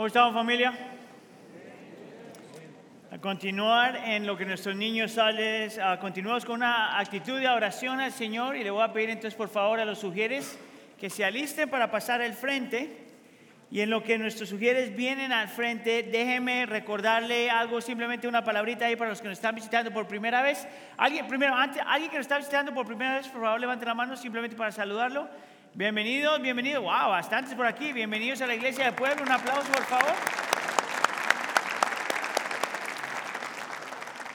¿Cómo estamos familia? A continuar en lo que nuestros niños salen, continuamos con una actitud de oración al Señor y le voy a pedir entonces por favor a los sugieres que se alisten para pasar al frente. Y en lo que nuestros sugieres vienen al frente, déjeme recordarle algo, simplemente una palabrita ahí para los que nos están visitando por primera vez. Alguien, primero, antes, alguien que nos está visitando por primera vez, por favor, levante la mano simplemente para saludarlo. Bienvenidos, bienvenidos. Wow, bastantes por aquí. Bienvenidos a la Iglesia del Pueblo. Un aplauso, por favor.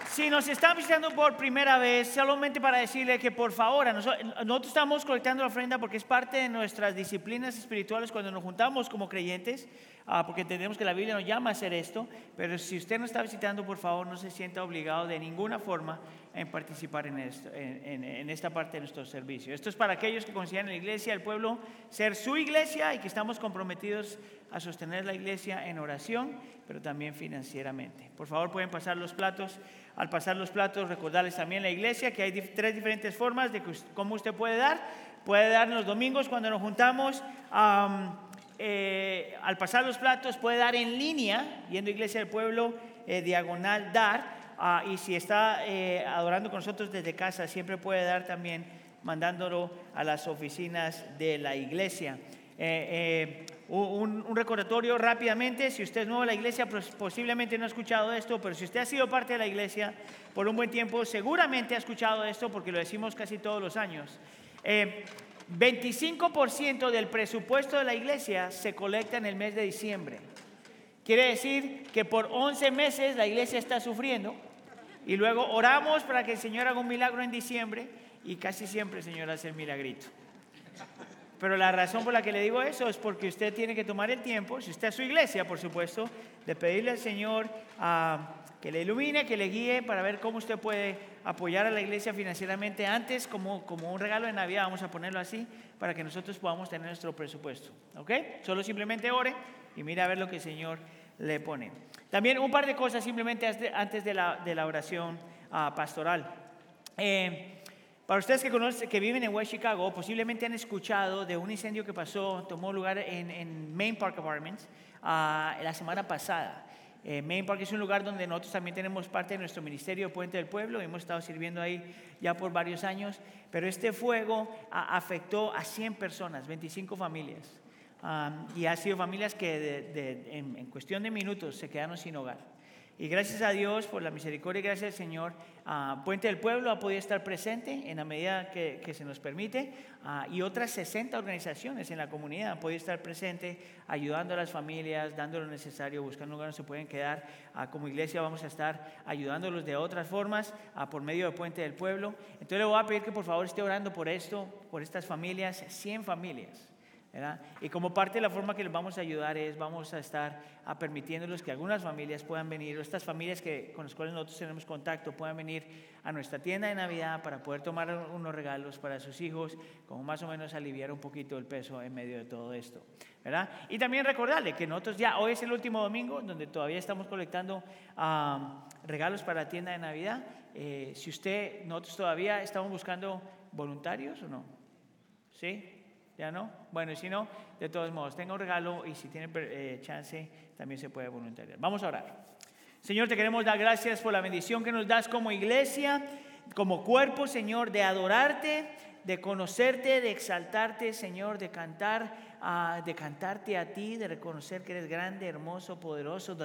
Si nos están visitando por primera vez, solamente para decirle que por favor, nosotros, estamos colectando la ofrenda porque es parte de nuestras disciplinas espirituales cuando nos juntamos como creyentes, ah, porque entendemos que la Biblia nos llama a hacer esto, pero si usted no está visitando, por favor, no se sienta obligado de ninguna forma en participar en, esto, en, esta parte de nuestro servicio. Esto es para aquellos que consideran la iglesia, el pueblo, ser su iglesia y que estamos comprometidos a sostener la iglesia en oración, pero también financieramente. Por favor, pueden pasar los platos al pasar los platos, recordarles también la iglesia que hay tres diferentes formas de cómo usted puede dar. Puede dar los domingos cuando nos juntamos. Eh, al pasar los platos puede dar en línea, yendo a Iglesia del Pueblo, eh, diagonal dar. Ah, y si está eh, adorando con nosotros desde casa, siempre puede dar también mandándolo a las oficinas de la iglesia. Un, recordatorio rápidamente, si usted es nuevo en la iglesia, pues posiblemente no ha escuchado esto, pero si usted ha sido parte de la iglesia por un buen tiempo, seguramente ha escuchado esto porque lo decimos casi todos los años. 25% eh, del presupuesto de la iglesia se colecta en el mes de diciembre. Quiere decir que por 11 meses la iglesia está sufriendo y luego oramos para que el Señor haga un milagro en diciembre y casi siempre el Señor hace el milagrito. Pero la razón por la que le digo eso es porque usted tiene que tomar el tiempo, si usted es su iglesia, por supuesto, de pedirle al Señor ah, que le ilumine, que le guíe para ver cómo usted puede apoyar a la iglesia financieramente antes, como, como un regalo de Navidad, vamos a ponerlo así, para que nosotros podamos tener nuestro presupuesto. ¿Ok? Solo simplemente ore y mire a ver lo que el Señor le pone. También un par de cosas simplemente antes de la, de la oración ah, pastoral. Eh, para ustedes que, conocen, que viven en West Chicago, posiblemente han escuchado de un incendio que pasó, tomó lugar en, en Main Park Apartments uh, la semana pasada. Eh, Main Park es un lugar donde nosotros también tenemos parte de nuestro ministerio Puente del Pueblo, hemos estado sirviendo ahí ya por varios años, pero este fuego afectó a 100 personas, 25 familias, um, y ha sido familias que de, en, en cuestión de minutos se quedaron sin hogar. Y gracias a Dios por la misericordia y gracias al Señor, ah, Puente del Pueblo ha podido estar presente en la medida que, se nos permite ah, y otras 60 organizaciones en la comunidad han podido estar presente ayudando a las familias, dando lo necesario, buscando lugar donde se pueden quedar. Ah, como iglesia vamos a estar ayudándolos de otras formas por medio del Puente del Pueblo. Entonces le voy a pedir que por favor esté orando por esto, por estas familias, 100 familias. Y como parte de la forma que les vamos a ayudar es, vamos a estar a permitiéndoles que algunas familias puedan venir, o estas familias que, con las cuales nosotros tenemos contacto, puedan venir a nuestra tienda de Navidad para poder tomar unos regalos para sus hijos, como más o menos aliviar un poquito el peso en medio de todo esto. ¿verdad? Y también recordarle que nosotros ya, hoy es el último domingo donde todavía estamos colectando regalos para la tienda de Navidad. Eh, si usted, nosotros todavía estamos buscando voluntarios o no. ¿Sí? ¿Ya no? Bueno, y si no, de todos modos, tenga un regalo y si tiene eh, chance, también se puede voluntariar. Vamos a orar. Señor, te queremos dar gracias por la bendición que nos das como iglesia, como cuerpo, Señor, de adorarte, de conocerte, de exaltarte, Señor, de cantar, ah, de cantarte a ti, de reconocer que eres grande, hermoso, poderoso,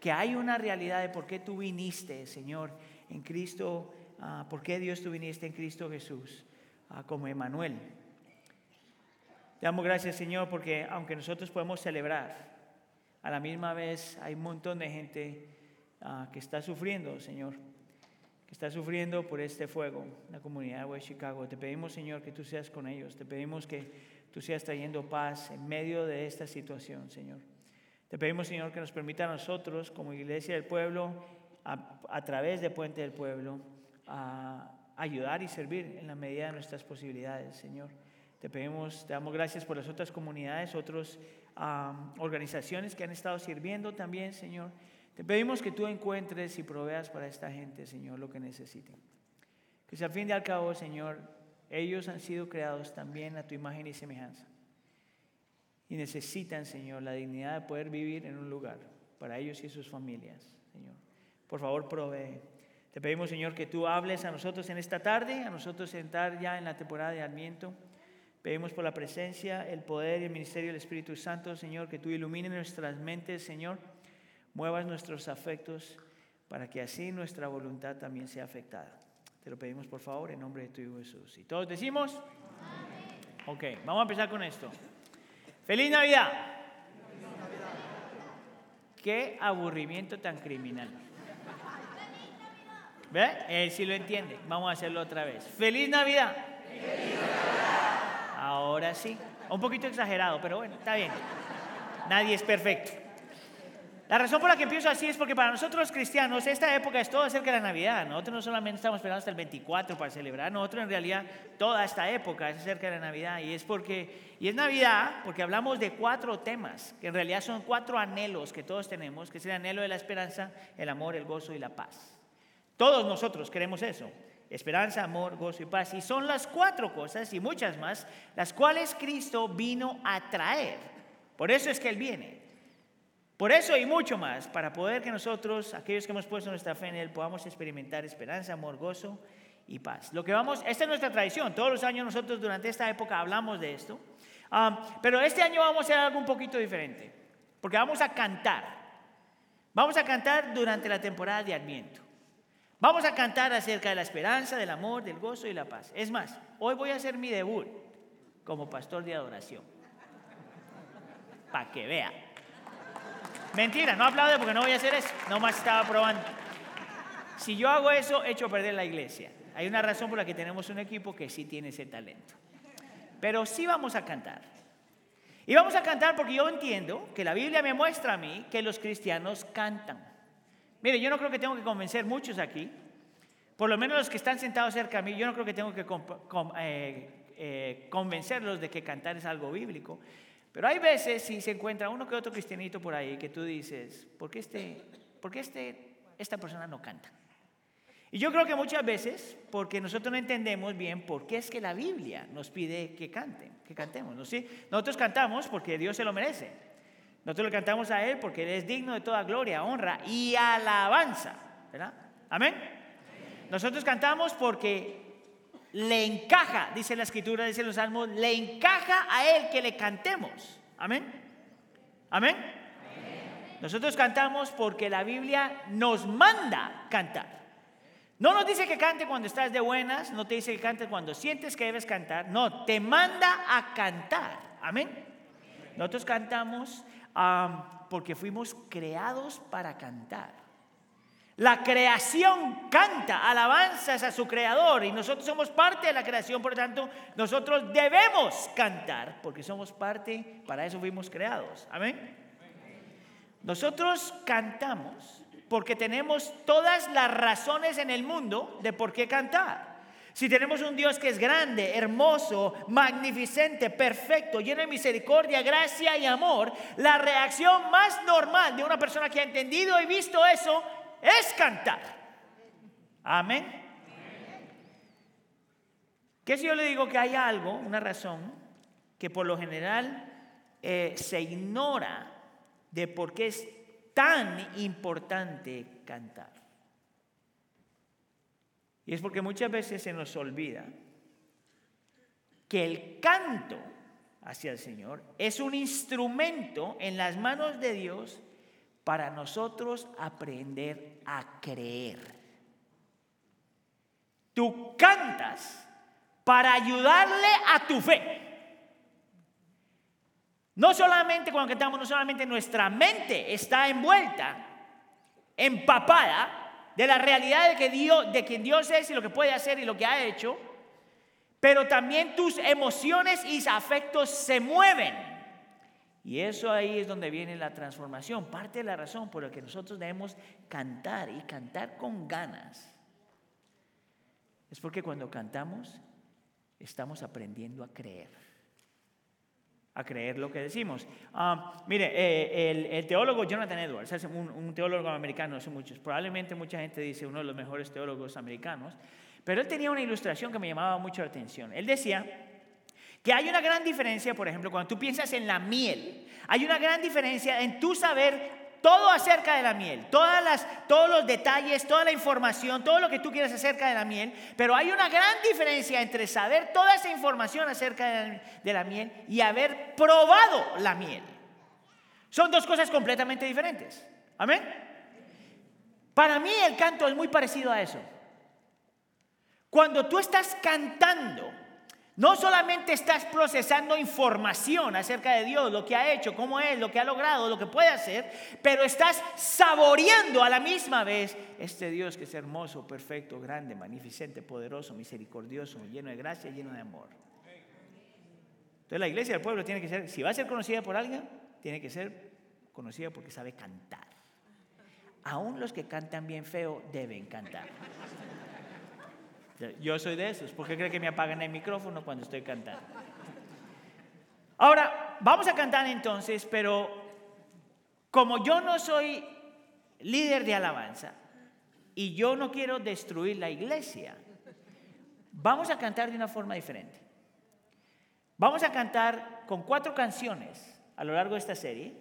que hay una realidad de por qué tú viniste, Señor, en Cristo, ah, por qué Dios tú viniste en Cristo Jesús, ah, como Emanuel. Te damos gracias, Señor, porque aunque nosotros podemos celebrar, a la misma vez hay un montón de gente ah, que está sufriendo, Señor, que está sufriendo por este fuego, la comunidad de Chicago. Te pedimos, Señor, que tú seas con ellos. Te pedimos que tú seas trayendo paz en medio de esta situación, Señor. Te pedimos, Señor, que nos permita a nosotros, como iglesia del pueblo, a, través de Puente del Pueblo, ayudar y servir en la medida de nuestras posibilidades, Señor. Te pedimos, te damos gracias por las otras comunidades, otras organizaciones que han estado sirviendo también, Señor. Te pedimos que tú encuentres y proveas para esta gente, Señor, lo que necesiten. Que si al fin y al cabo, Señor, ellos han sido creados también a tu imagen y semejanza. y necesitan, Señor, la dignidad de poder vivir en un lugar para ellos y sus familias, Señor. Por favor, provee. Te pedimos, Señor, que tú hables a nosotros en esta tarde, a nosotros entrar ya en la temporada de Adviento. Pedimos por la presencia, el poder y el ministerio del Espíritu Santo, Señor, que tú ilumines nuestras mentes, Señor, muevas nuestros afectos para que así nuestra voluntad también sea afectada. Te lo pedimos, por favor, en nombre de tu Hijo Jesús. ¿Y todos decimos? Ok, vamos a empezar con esto. ¡Feliz Navidad! ¡Qué aburrimiento tan criminal! ¿Ve? Él sí lo entiende. Vamos a hacerlo otra vez. ¡Feliz Navidad! Ahora sí. Un poquito exagerado, pero bueno, está bien. Nadie es perfecto. La razón por la que empiezo así es porque para nosotros cristianos esta época es todo acerca de la Navidad. Nosotros no solamente estamos esperando hasta el 24 para celebrar, nosotros en realidad toda esta época es acerca de la Navidad y es porque y es Navidad porque hablamos de cuatro temas que en realidad son cuatro anhelos que todos tenemos, que es el anhelo de la esperanza, el amor, el gozo y la paz. Todos nosotros queremos eso. Esperanza, amor, gozo y paz. Y son las cuatro cosas y muchas más las cuales Cristo vino a traer. Por eso es que Él viene. Por eso y mucho más, para poder que nosotros, aquellos que hemos puesto nuestra fe en Él, podamos experimentar esperanza, amor, gozo y paz. Lo que vamos, esta es nuestra tradición. Todos los años nosotros durante esta época hablamos de esto. Ah, pero este año vamos a hacer algo un poquito diferente, porque vamos a cantar. Vamos a cantar durante la temporada de Adviento. Vamos a cantar acerca de la esperanza, del amor, del gozo y la paz. Es más, hoy voy a hacer mi debut como pastor de adoración. Para que vea. Mentira, no aplaude porque no voy a hacer eso. Nomás estaba probando. Si yo hago eso, echo a perder la iglesia. Hay una razón por la que tenemos un equipo que sí tiene ese talento. Pero sí vamos a cantar. Y vamos a cantar porque yo entiendo que la Biblia me muestra a mí que los cristianos cantan. Mire, yo no creo que tengo que convencer muchos aquí, por lo menos los que están sentados cerca a mí, yo no creo que tengo que eh, eh, convencerlos de que cantar es algo bíblico. Pero hay veces si se encuentra uno que otro cristianito por ahí que tú dices, ¿por qué, este, por qué este, esta persona no canta? Y yo creo que muchas veces, porque nosotros no entendemos bien por qué es que la Biblia nos pide que canten, que cantemos. ¿no? ¿Sí? Nosotros cantamos porque Dios se lo merece. Nosotros le cantamos a Él porque Él es digno de toda gloria, honra y alabanza. ¿Verdad? Amén. Nosotros cantamos porque le encaja, dice la escritura, dice los salmos, le encaja a Él que le cantemos. Amén. Amén. Nosotros cantamos porque la Biblia nos manda cantar. No nos dice que cante cuando estás de buenas, no te dice que cante cuando sientes que debes cantar, no, te manda a cantar. Amén. Nosotros cantamos porque fuimos creados para cantar. La creación canta alabanzas a su creador y nosotros somos parte de la creación, por lo tanto, nosotros debemos cantar porque somos parte, para eso fuimos creados. Amén. Nosotros cantamos porque tenemos todas las razones en el mundo de por qué cantar. Si tenemos un Dios que es grande, hermoso, magnificente, perfecto, lleno de misericordia, gracia y amor, la reacción más normal de una persona que ha entendido y visto eso es cantar. Amén. ¿Qué si yo le digo que hay algo, una razón, que por lo general eh, se ignora de por qué es tan importante cantar? Y es porque muchas veces se nos olvida que el canto hacia el Señor es un instrumento en las manos de Dios para nosotros aprender a creer. Tú cantas para ayudarle a tu fe. No solamente cuando cantamos, no solamente nuestra mente está envuelta, empapada de la realidad de, que Dios, de quien Dios es y lo que puede hacer y lo que ha hecho, pero también tus emociones y afectos se mueven. Y eso ahí es donde viene la transformación. Parte de la razón por la que nosotros debemos cantar y cantar con ganas es porque cuando cantamos estamos aprendiendo a creer a creer lo que decimos. Ah, mire, eh, el, teólogo Jonathan Edwards, un, un, teólogo americano hace muchos, probablemente mucha gente dice uno de los mejores teólogos americanos, pero él tenía una ilustración que me llamaba mucho la atención. Él decía que hay una gran diferencia, por ejemplo, cuando tú piensas en la miel, hay una gran diferencia en tu saber todo acerca de la miel, todas las, todos los detalles, toda la información, todo lo que tú quieres acerca de la miel, pero hay una gran diferencia entre saber toda esa información acerca de la, de la miel y haber probado la miel. Son dos cosas completamente diferentes. Amén. Para mí el canto es muy parecido a eso. Cuando tú estás cantando, no solamente estás procesando información acerca de Dios, lo que ha hecho, cómo es, lo que ha logrado, lo que puede hacer, pero estás saboreando a la misma vez este Dios que es hermoso, perfecto, grande, magnificente, poderoso, misericordioso, lleno de gracia, lleno de amor. Entonces la iglesia del pueblo tiene que ser, si va a ser conocida por alguien, tiene que ser conocida porque sabe cantar. Aún los que cantan bien feo deben cantar. Yo soy de esos. ¿Por qué cree que me apagan el micrófono cuando estoy cantando? Ahora, vamos a cantar entonces, pero como yo no soy líder de alabanza y yo no quiero destruir la iglesia, vamos a cantar de una forma diferente. Vamos a cantar con cuatro canciones a lo largo de esta serie,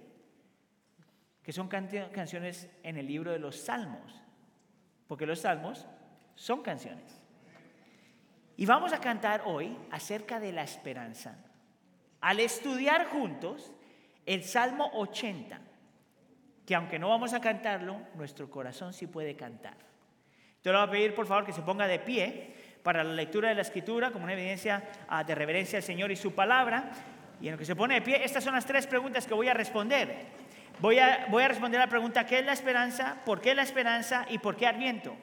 que son canciones en el libro de los Salmos, porque los Salmos son canciones. Y vamos a cantar hoy acerca de la esperanza. Al estudiar juntos el Salmo 80, que aunque no vamos a cantarlo, nuestro corazón sí puede cantar. Te lo voy a pedir por favor que se ponga de pie para la lectura de la escritura como una evidencia ah, de reverencia al Señor y su palabra. Y en lo que se pone de pie, estas son las tres preguntas que voy a responder. Voy a, voy a responder la pregunta, ¿qué es la esperanza? ¿Por qué la esperanza? ¿Y por qué Adviento?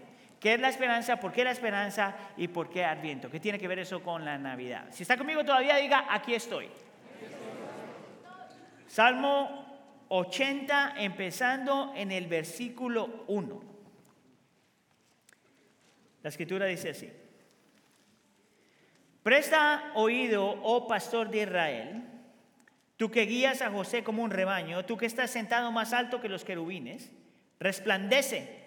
¿Qué es la esperanza? ¿Por qué la esperanza? ¿Y por qué Adviento? ¿Qué tiene que ver eso con la Navidad? Si está conmigo todavía, diga, aquí estoy. Salmo 80, empezando en el versículo 1. La escritura dice así. Presta oído, oh pastor de Israel, tú que guías a José como un rebaño, tú que estás sentado más alto que los querubines, resplandece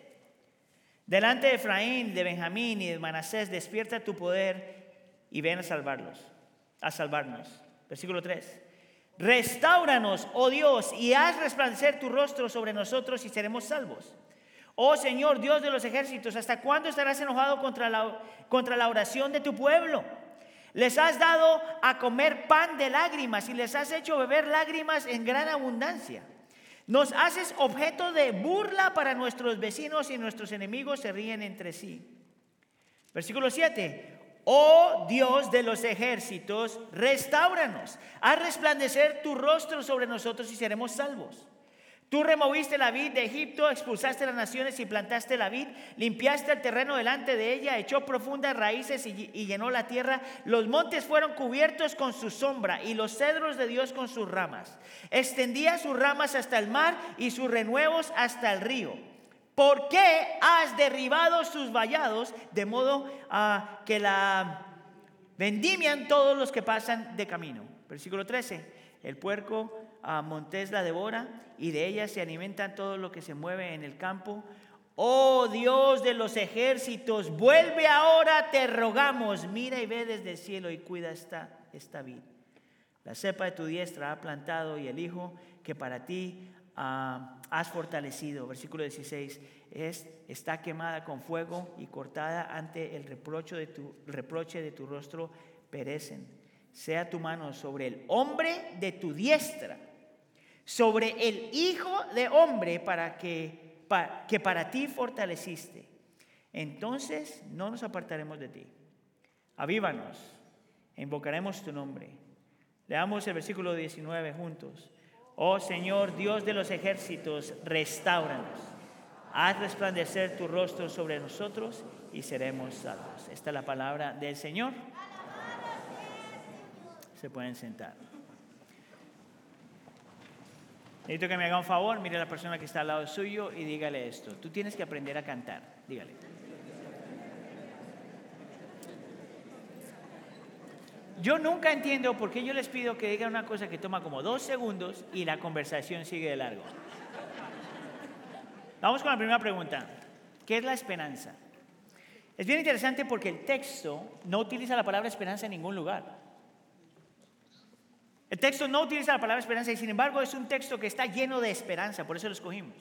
Delante de Efraín, de Benjamín y de Manasés, despierta tu poder y ven a salvarlos, a salvarnos. Versículo 3. Restauranos, oh Dios, y haz resplandecer tu rostro sobre nosotros y seremos salvos. Oh Señor, Dios de los ejércitos, ¿hasta cuándo estarás enojado contra la, contra la oración de tu pueblo? Les has dado a comer pan de lágrimas y les has hecho beber lágrimas en gran abundancia. Nos haces objeto de burla para nuestros vecinos y nuestros enemigos se ríen entre sí. Versículo 7. Oh Dios de los ejércitos, restauranos. Haz resplandecer tu rostro sobre nosotros y seremos salvos. Tú removiste la vid de Egipto, expulsaste las naciones y plantaste la vid, limpiaste el terreno delante de ella, echó profundas raíces y, llenó la tierra. Los montes fueron cubiertos con su sombra y los cedros de Dios con sus ramas. Extendía sus ramas hasta el mar y sus renuevos hasta el río. ¿Por qué has derribado sus vallados de modo a que la vendimian todos los que pasan de camino? Versículo 13. El puerco a Montés la devora y de ella se alimentan todo lo que se mueve en el campo. Oh Dios de los ejércitos, vuelve ahora, te rogamos, mira y ve desde el cielo y cuida esta, esta vid. La cepa de tu diestra ha plantado y el hijo que para ti ah, has fortalecido. Versículo 16, es, está quemada con fuego y cortada ante el reproche de tu, reproche de tu rostro, perecen. Sea tu mano sobre el hombre de tu diestra sobre el Hijo de Hombre para que, que para ti fortaleciste. Entonces no nos apartaremos de ti. Avívanos, invocaremos tu nombre. Leamos el versículo 19 juntos. Oh Señor, Dios de los ejércitos, restauranos. Haz resplandecer tu rostro sobre nosotros y seremos salvos. Esta es la palabra del Señor. Se pueden sentar. Necesito que me haga un favor, mire a la persona que está al lado suyo y dígale esto. Tú tienes que aprender a cantar. Dígale. Yo nunca entiendo por qué yo les pido que digan una cosa que toma como dos segundos y la conversación sigue de largo. Vamos con la primera pregunta. ¿Qué es la esperanza? Es bien interesante porque el texto no utiliza la palabra esperanza en ningún lugar. El texto no utiliza la palabra esperanza y sin embargo es un texto que está lleno de esperanza, por eso lo escogimos.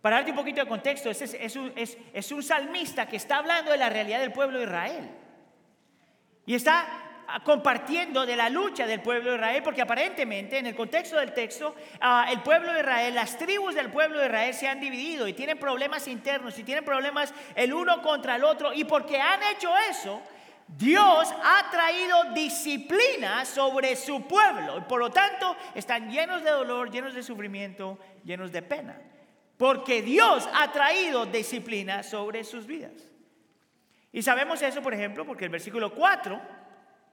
Para darte un poquito de contexto, este es, un, es un salmista que está hablando de la realidad del pueblo de Israel. Y está compartiendo de la lucha del pueblo de Israel, porque aparentemente en el contexto del texto, ah, el pueblo de Israel, las tribus del pueblo de Israel se han dividido y tienen problemas internos y tienen problemas el uno contra el otro. Y porque han hecho eso, Dios ha traído disciplina sobre su pueblo y por lo tanto están llenos de dolor, llenos de sufrimiento, llenos de pena. Porque Dios ha traído disciplina sobre sus vidas. Y sabemos eso, por ejemplo, porque el versículo 4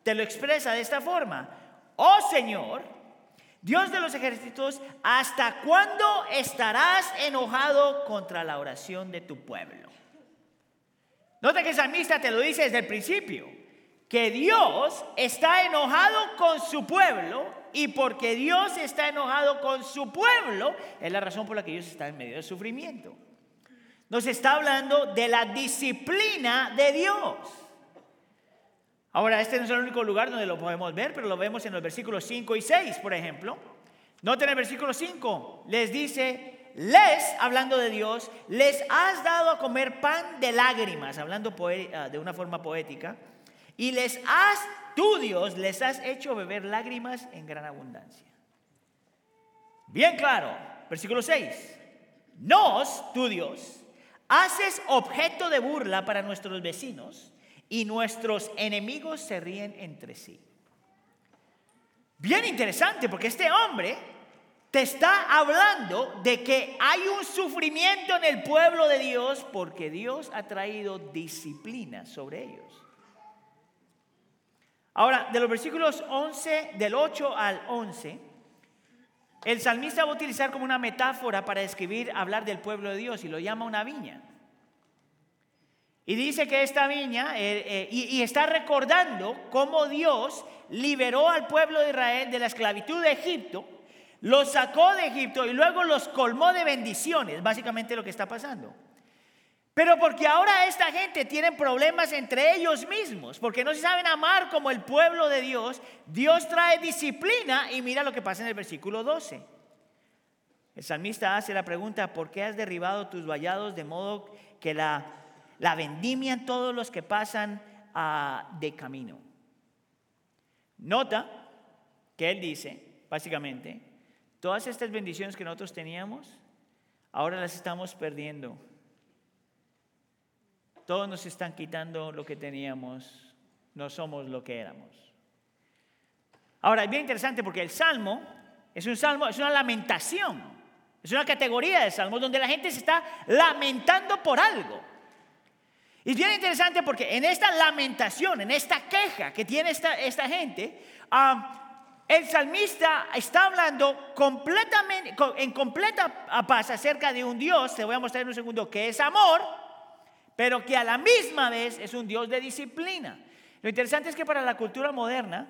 te lo expresa de esta forma. Oh Señor, Dios de los ejércitos, ¿hasta cuándo estarás enojado contra la oración de tu pueblo? Nota que el salmista te lo dice desde el principio, que Dios está enojado con su pueblo y porque Dios está enojado con su pueblo es la razón por la que ellos están en medio de sufrimiento. Nos está hablando de la disciplina de Dios. Ahora, este no es el único lugar donde lo podemos ver, pero lo vemos en los versículos 5 y 6, por ejemplo. Noten el versículo 5, les dice, les, hablando de Dios, les has dado a comer pan de lágrimas, hablando ah, de una forma poética, y les has, tú Dios, les has hecho beber lágrimas en gran abundancia. Bien claro, versículo 6, nos, tú Dios, haces objeto de burla para nuestros vecinos y nuestros enemigos se ríen entre sí. Bien interesante porque este hombre te está hablando de que hay un sufrimiento en el pueblo de Dios porque Dios ha traído disciplina sobre ellos. Ahora, de los versículos 11, del 8 al 11, el salmista va a utilizar como una metáfora para describir, hablar del pueblo de Dios y lo llama una viña. Y dice que esta viña, eh, eh, y, está recordando cómo Dios liberó al pueblo de Israel de la esclavitud de Egipto, los sacó de Egipto y luego los colmó de bendiciones, básicamente lo que está pasando. Pero porque ahora esta gente tiene problemas entre ellos mismos, porque no se saben amar como el pueblo de Dios, Dios trae disciplina y mira lo que pasa en el versículo 12. El salmista hace la pregunta, ¿por qué has derribado tus vallados de modo que la la vendimian todos los que pasan ah, de camino. Nota que él dice, básicamente, todas estas bendiciones que nosotros teníamos, ahora las estamos perdiendo. Todos nos están quitando lo que teníamos, no somos lo que éramos. Ahora, es bien interesante porque el salmo es un salmo, es una lamentación, es una categoría de salmos donde la gente se está lamentando por algo. Y es bien interesante porque en esta lamentación, en esta queja que tiene esta, esta gente, el salmista está hablando completamente, en completa paz acerca de un Dios, te voy a mostrar en un segundo, que es amor, pero que a la misma vez es un Dios de disciplina. Lo interesante es que para la cultura moderna,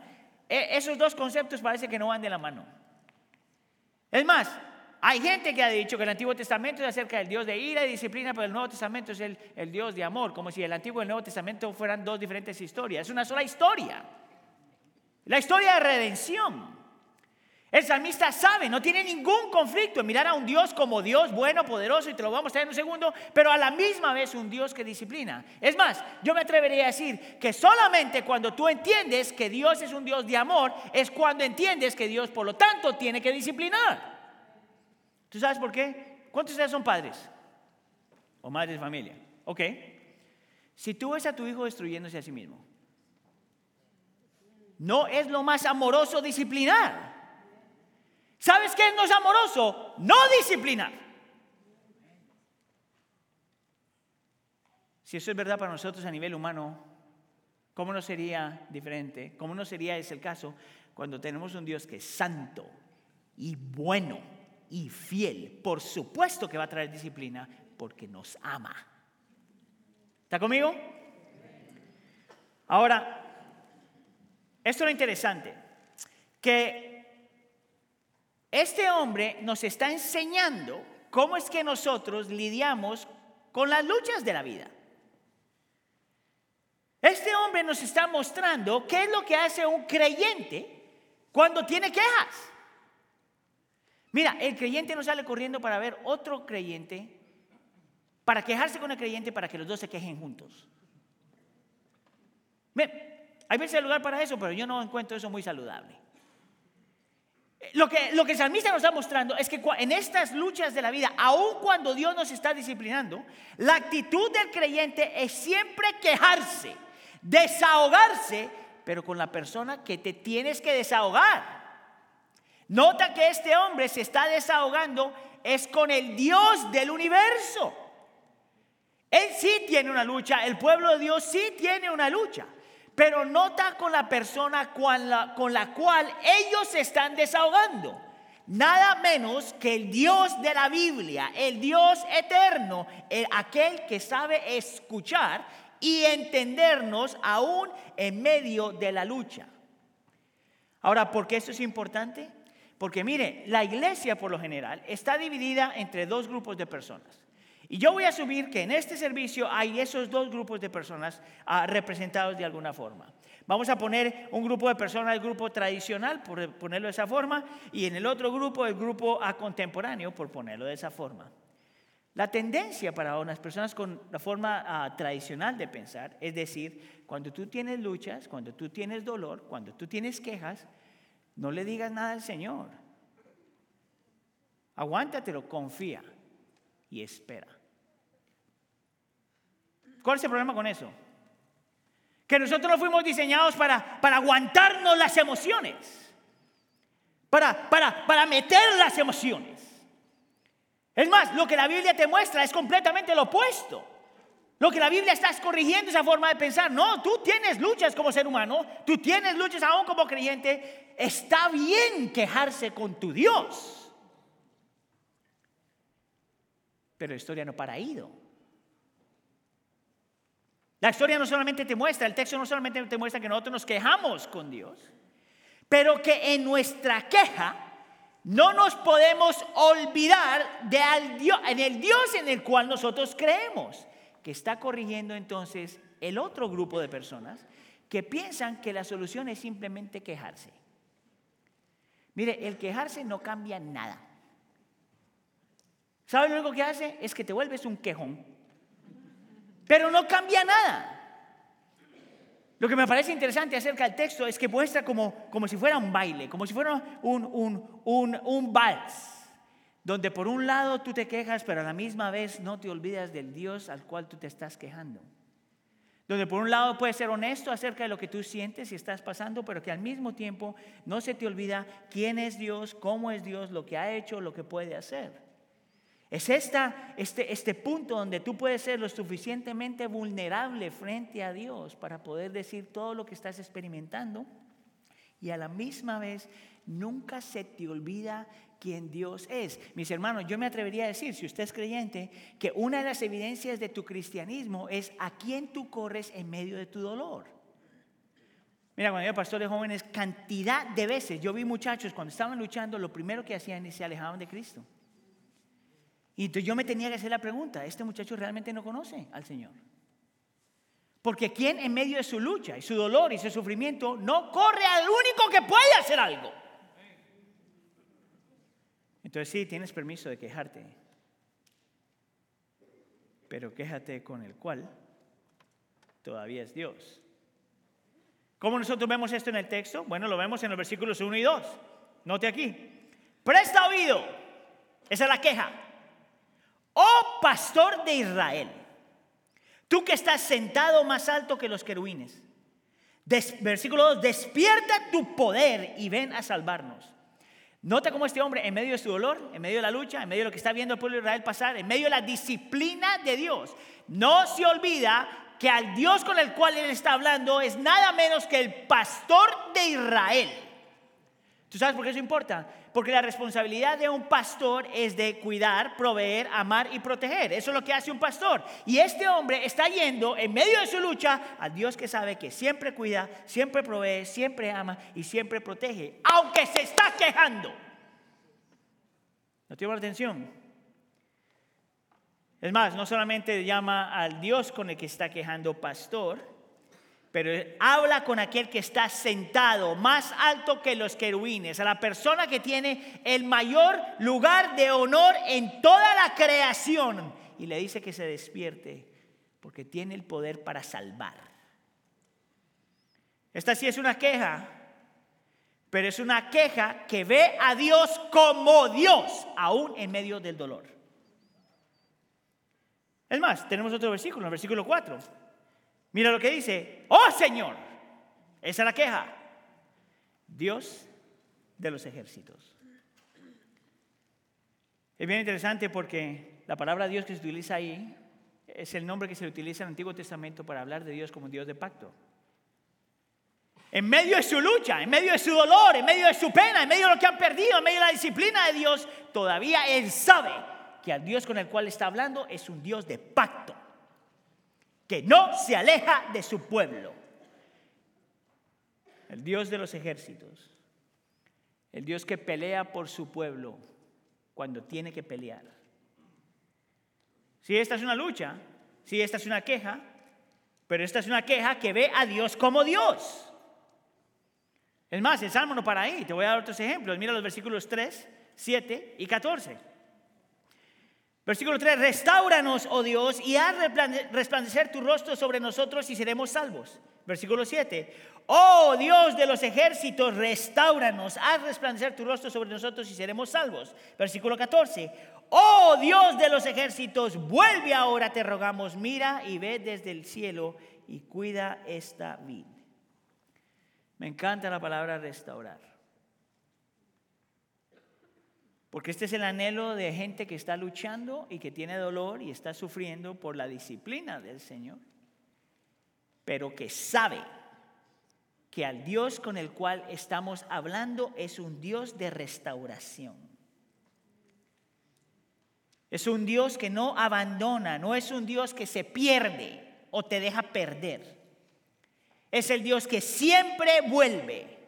e, esos dos conceptos parece que no van de la mano. Es más, hay gente que ha dicho que el Antiguo Testamento es acerca del Dios de ira y disciplina, pero el Nuevo Testamento es el, el Dios de amor, como si el Antiguo y el Nuevo Testamento fueran dos diferentes historias. Es una sola historia. La historia de redención. El salmista sabe, no tiene ningún conflicto en mirar a un Dios como Dios bueno, poderoso, y te lo vamos a mostrar en un segundo, pero a la misma vez un Dios que disciplina. Es más, yo me atrevería a decir que solamente cuando tú entiendes que Dios es un Dios de amor, es cuando entiendes que Dios, por lo tanto, tiene que disciplinar. ¿Tú sabes por qué? ¿Cuántos de ustedes son padres? ¿O madres de familia? Ok. Si tú ves a tu hijo destruyéndose a sí mismo, no es lo más amoroso disciplinar. ¿Sabes qué no es amoroso? No disciplinar. Si eso es verdad para nosotros a nivel humano, ¿cómo no sería diferente? ¿Cómo no sería ese el caso cuando tenemos un Dios que es santo y bueno? y fiel. Por supuesto que va a traer disciplina porque nos ama. ¿Está conmigo? Ahora, esto es lo interesante, que este hombre nos está enseñando cómo es que nosotros lidiamos con las luchas de la vida. Este hombre nos está mostrando qué es lo que hace un creyente cuando tiene quejas. Mira, el creyente no sale corriendo para ver otro creyente, para quejarse con el creyente, para que los dos se quejen juntos. Hay veces lugar para eso, pero yo no encuentro eso muy saludable. Lo que, lo que el salmista nos está mostrando es que en estas luchas de la vida, aun cuando Dios nos está disciplinando, la actitud del creyente es siempre quejarse, desahogarse, pero con la persona que te tienes que desahogar. Nota que este hombre se está desahogando es con el Dios del universo. Él sí tiene una lucha, el pueblo de Dios sí tiene una lucha, pero nota con la persona con la, con la cual ellos se están desahogando. Nada menos que el Dios de la Biblia, el Dios eterno, el, aquel que sabe escuchar y entendernos aún en medio de la lucha. Ahora, ¿por qué esto es importante? Porque mire, la iglesia por lo general está dividida entre dos grupos de personas. Y yo voy a subir que en este servicio hay esos dos grupos de personas ah, representados de alguna forma. Vamos a poner un grupo de personas, el grupo tradicional, por ponerlo de esa forma, y en el otro grupo, el grupo contemporáneo, por ponerlo de esa forma. La tendencia para unas personas con la forma ah, tradicional de pensar, es decir, cuando tú tienes luchas, cuando tú tienes dolor, cuando tú tienes quejas, no le digas nada al Señor. Aguántatelo, confía y espera. ¿Cuál es el problema con eso? Que nosotros no fuimos diseñados para, para aguantarnos las emociones, para, para, para meter las emociones. Es más, lo que la Biblia te muestra es completamente lo opuesto. Lo que la Biblia está corrigiendo esa forma de pensar. No, tú tienes luchas como ser humano, tú tienes luchas aún como creyente. Está bien quejarse con tu Dios. Pero la historia no para ido. La historia no solamente te muestra, el texto no solamente te muestra que nosotros nos quejamos con Dios, pero que en nuestra queja no nos podemos olvidar de Dios, en el Dios en el cual nosotros creemos, que está corrigiendo entonces el otro grupo de personas que piensan que la solución es simplemente quejarse. Mire, el quejarse no cambia nada. ¿Sabe lo único que hace? Es que te vuelves un quejón. Pero no cambia nada. Lo que me parece interesante acerca del texto es que muestra como, como si fuera un baile, como si fuera un, un, un, un vals, donde por un lado tú te quejas, pero a la misma vez no te olvidas del Dios al cual tú te estás quejando. Donde por un lado puedes ser honesto acerca de lo que tú sientes y estás pasando, pero que al mismo tiempo no se te olvida quién es Dios, cómo es Dios, lo que ha hecho, lo que puede hacer. Es esta, este, este punto donde tú puedes ser lo suficientemente vulnerable frente a Dios para poder decir todo lo que estás experimentando y a la misma vez nunca se te olvida quién Dios es. Mis hermanos, yo me atrevería a decir, si usted es creyente, que una de las evidencias de tu cristianismo es a quién tú corres en medio de tu dolor. Mira, cuando yo era pastor de jóvenes, cantidad de veces yo vi muchachos cuando estaban luchando, lo primero que hacían es se alejaban de Cristo. Y entonces yo me tenía que hacer la pregunta, ¿este muchacho realmente no conoce al Señor? Porque quien en medio de su lucha y su dolor y su sufrimiento no corre al único que puede hacer algo. Entonces sí, tienes permiso de quejarte, pero quéjate con el cual todavía es Dios. ¿Cómo nosotros vemos esto en el texto? Bueno, lo vemos en los versículos 1 y 2. Note aquí. Presta oído. Esa es la queja. Oh pastor de Israel, tú que estás sentado más alto que los querubines. versículo 2, despierta tu poder y ven a salvarnos. Nota cómo este hombre, en medio de su dolor, en medio de la lucha, en medio de lo que está viendo el pueblo de Israel pasar, en medio de la disciplina de Dios, no se olvida que al Dios con el cual él está hablando es nada menos que el pastor de Israel. ¿Tú sabes por qué eso importa? Porque la responsabilidad de un pastor es de cuidar, proveer, amar y proteger. Eso es lo que hace un pastor. Y este hombre está yendo en medio de su lucha a Dios que sabe que siempre cuida, siempre provee, siempre ama y siempre protege, aunque se está quejando. ¿No tiene la atención? Es más, no solamente llama al Dios con el que está quejando pastor, pero habla con aquel que está sentado, más alto que los querubines, a la persona que tiene el mayor lugar de honor en toda la creación. Y le dice que se despierte, porque tiene el poder para salvar. Esta sí es una queja, pero es una queja que ve a Dios como Dios, aún en medio del dolor. Es más, tenemos otro versículo, el versículo 4. Mira lo que dice, oh Señor, esa es la queja, Dios de los ejércitos. Es bien interesante porque la palabra Dios que se utiliza ahí es el nombre que se utiliza en el Antiguo Testamento para hablar de Dios como Dios de pacto. En medio de su lucha, en medio de su dolor, en medio de su pena, en medio de lo que han perdido, en medio de la disciplina de Dios, todavía Él sabe que al Dios con el cual está hablando es un Dios de pacto, que no se aleja de su pueblo. El Dios de los ejércitos, el Dios que pelea por su pueblo cuando tiene que pelear. Si esta es una lucha, si esta es una queja, pero esta es una queja que ve a Dios como Dios. Es más, el Salmo no para ahí. Te voy a dar otros ejemplos. Mira los versículos 3, 7 y 14. Versículo 3, restauranos, oh Dios, y haz resplandecer tu rostro sobre nosotros y seremos salvos. Versículo 7, oh Dios de los ejércitos, restauranos, haz resplandecer tu rostro sobre nosotros y seremos salvos. Versículo 14, oh Dios de los ejércitos, vuelve ahora, te rogamos, mira y ve desde el cielo y cuida esta vida. Me encanta la palabra restaurar. Porque este es el anhelo de gente que está luchando y que tiene dolor y está sufriendo por la disciplina del Señor, pero que sabe que al Dios con el cual estamos hablando es un Dios de restauración. Es un Dios que no abandona, no es un Dios que se pierde o te deja perder. Es el Dios que siempre vuelve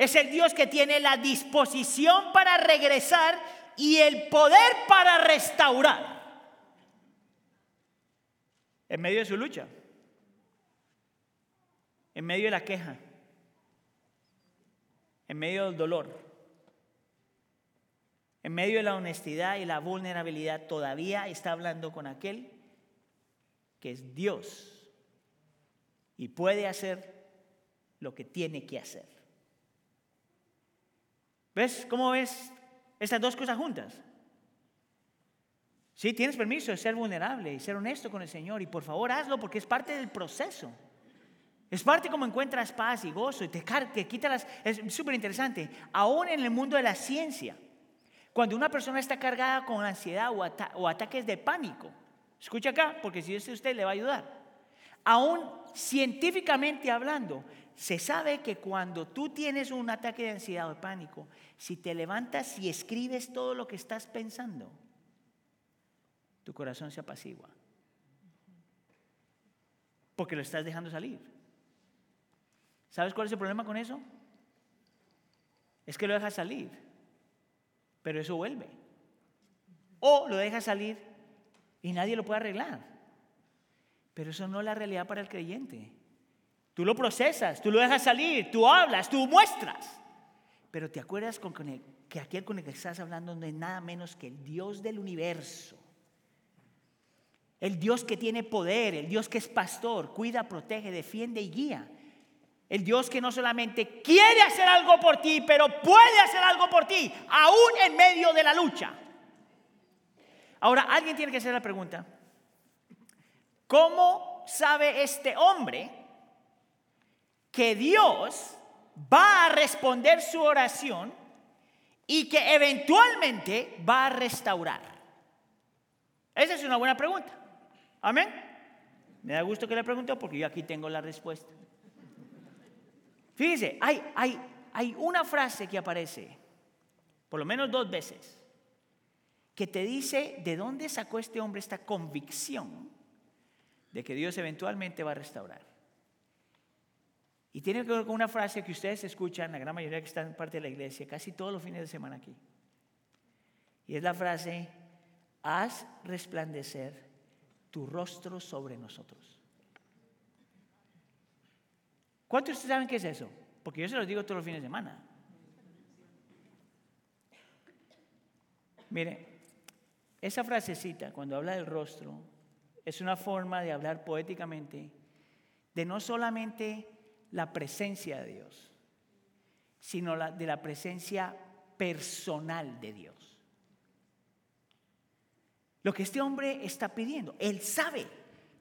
es el Dios que tiene la disposición para regresar y el poder para restaurar. En medio de su lucha. En medio de la queja. En medio del dolor. En medio de la honestidad y la vulnerabilidad todavía está hablando con aquel que es Dios y puede hacer lo que tiene que hacer. ¿Ves cómo ves estas dos cosas juntas? Sí, tienes permiso de ser vulnerable y ser honesto con el Señor y por favor hazlo porque es parte del proceso. Es parte como encuentras paz y gozo y te, te quita. Es súper interesante. Aún en el mundo de la ciencia, cuando una persona está cargada con ansiedad o, o ataques de pánico, escucha acá porque si es usted le va a ayudar. Aún científicamente hablando, se sabe que cuando tú tienes un ataque de ansiedad o de pánico, si te levantas y escribes todo lo que estás pensando, tu corazón se apacigua. Porque lo estás dejando salir. ¿Sabes cuál es el problema con eso? Es que lo dejas salir, pero eso vuelve. O lo dejas salir y nadie lo puede arreglar. Pero eso no es la realidad para el creyente. Tú lo procesas, tú lo dejas salir, tú hablas, tú muestras. Pero te acuerdas con que aquel con el que estás hablando no es nada menos que el Dios del universo. El Dios que tiene poder, el Dios que es pastor, cuida, protege, defiende y guía. El Dios que no solamente quiere hacer algo por ti, pero puede hacer algo por ti, aún en medio de la lucha. Ahora, alguien tiene que hacer la pregunta, ¿cómo sabe este hombre que Dios va a responder su oración y que eventualmente va a restaurar? Esa es una buena pregunta. Amén. Me da gusto que le preguntó porque yo aquí tengo la respuesta. Fíjense, hay, hay, hay una frase que aparece, por lo menos dos veces, que te dice de dónde sacó este hombre esta convicción de que Dios eventualmente va a restaurar. Y tiene que ver con una frase que ustedes escuchan, la gran mayoría que están en parte de la iglesia, casi todos los fines de semana aquí. Y es la frase, haz resplandecer tu rostro sobre nosotros. ¿Cuántos de ustedes saben qué es eso? Porque yo se los digo todos los fines de semana. Mire, esa frasecita, cuando habla del rostro, es una forma de hablar poéticamente de no solamente la presencia de Dios, sino la, de la presencia personal de Dios. Lo que este hombre está pidiendo, él sabe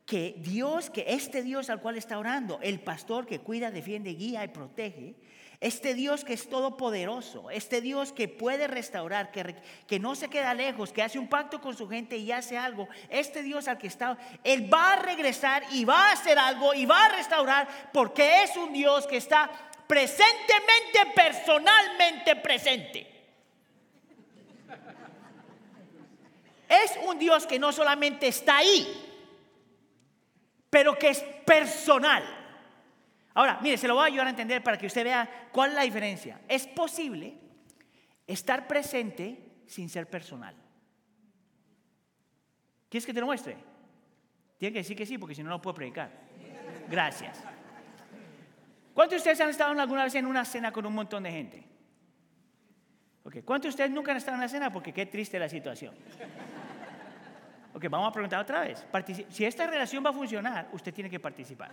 que Dios, que este Dios al cual está orando, el pastor que cuida, defiende, guía y protege, este Dios que es todopoderoso, este Dios que puede restaurar, que, que, no se queda lejos, que hace un pacto con su gente y hace algo, este Dios al que está, Él va a regresar y va a hacer algo y va a restaurar porque es un Dios que está presentemente, personalmente presente. Es un Dios que no solamente está ahí, pero que es personal. Ahora, mire, se lo voy a ayudar a entender para que usted vea cuál es la diferencia. Es posible estar presente sin ser personal. ¿Quieres que te lo muestre? Tiene que decir que sí, porque si no, no puedo predicar. Gracias. ¿Cuántos de ustedes han estado alguna vez en una cena con un montón de gente? Okay. ¿Cuántos de ustedes nunca han estado en una cena? Porque qué triste la situación. Ok, vamos a preguntar otra vez. Si esta relación va a funcionar, usted tiene que participar.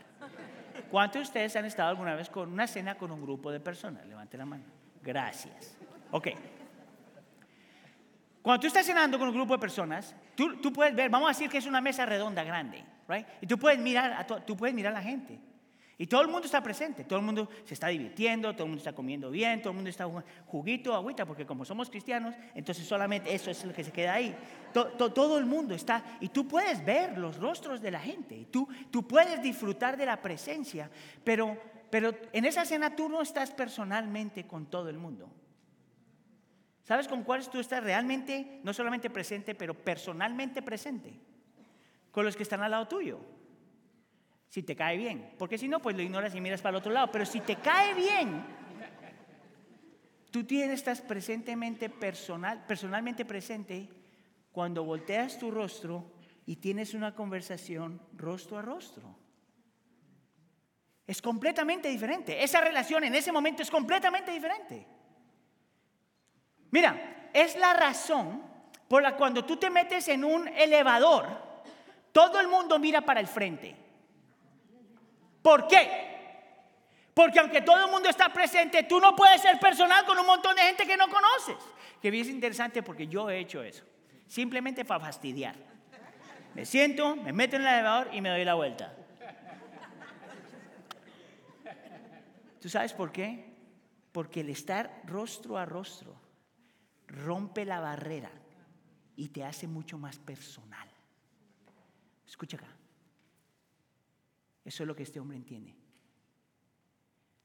¿Cuántos de ustedes han estado alguna vez con una cena con un grupo de personas? Levante la mano. Gracias. Ok. Cuando tú estás cenando con un grupo de personas, tú, tú puedes ver, vamos a decir que es una mesa redonda grande, right? Y tú puedes mirar a, tú puedes mirar a la gente. Y todo el mundo está presente, todo el mundo se está divirtiendo, todo el mundo está comiendo bien, todo el mundo está juguito, agüita, porque como somos cristianos, entonces solamente eso es lo que se queda ahí. Todo, el mundo está, y tú puedes ver los rostros de la gente, y tú, tú puedes disfrutar de la presencia, pero, pero en esa cena tú no estás personalmente con todo el mundo. ¿Sabes con cuáles tú estás realmente, no solamente presente, pero personalmente presente? Con los que están al lado tuyo si te cae bien. Porque si no, pues lo ignoras y miras para el otro lado. Pero si te cae bien, tú tienes, estás presentemente personal, personalmente presente cuando volteas tu rostro y tienes una conversación rostro a rostro. Es completamente diferente. Esa relación en ese momento es completamente diferente. Mira, es la razón por la cuando tú te metes en un elevador, todo el mundo mira para el frente. ¿Por qué? Porque aunque todo el mundo está presente, tú no puedes ser personal con un montón de gente que no conoces. Que bien es interesante porque yo he hecho eso. Simplemente para fastidiar. Me siento, me meto en el elevador y me doy la vuelta. ¿Tú sabes por qué? Porque el estar rostro a rostro rompe la barrera y te hace mucho más personal. Escucha acá. Eso es lo que este hombre entiende.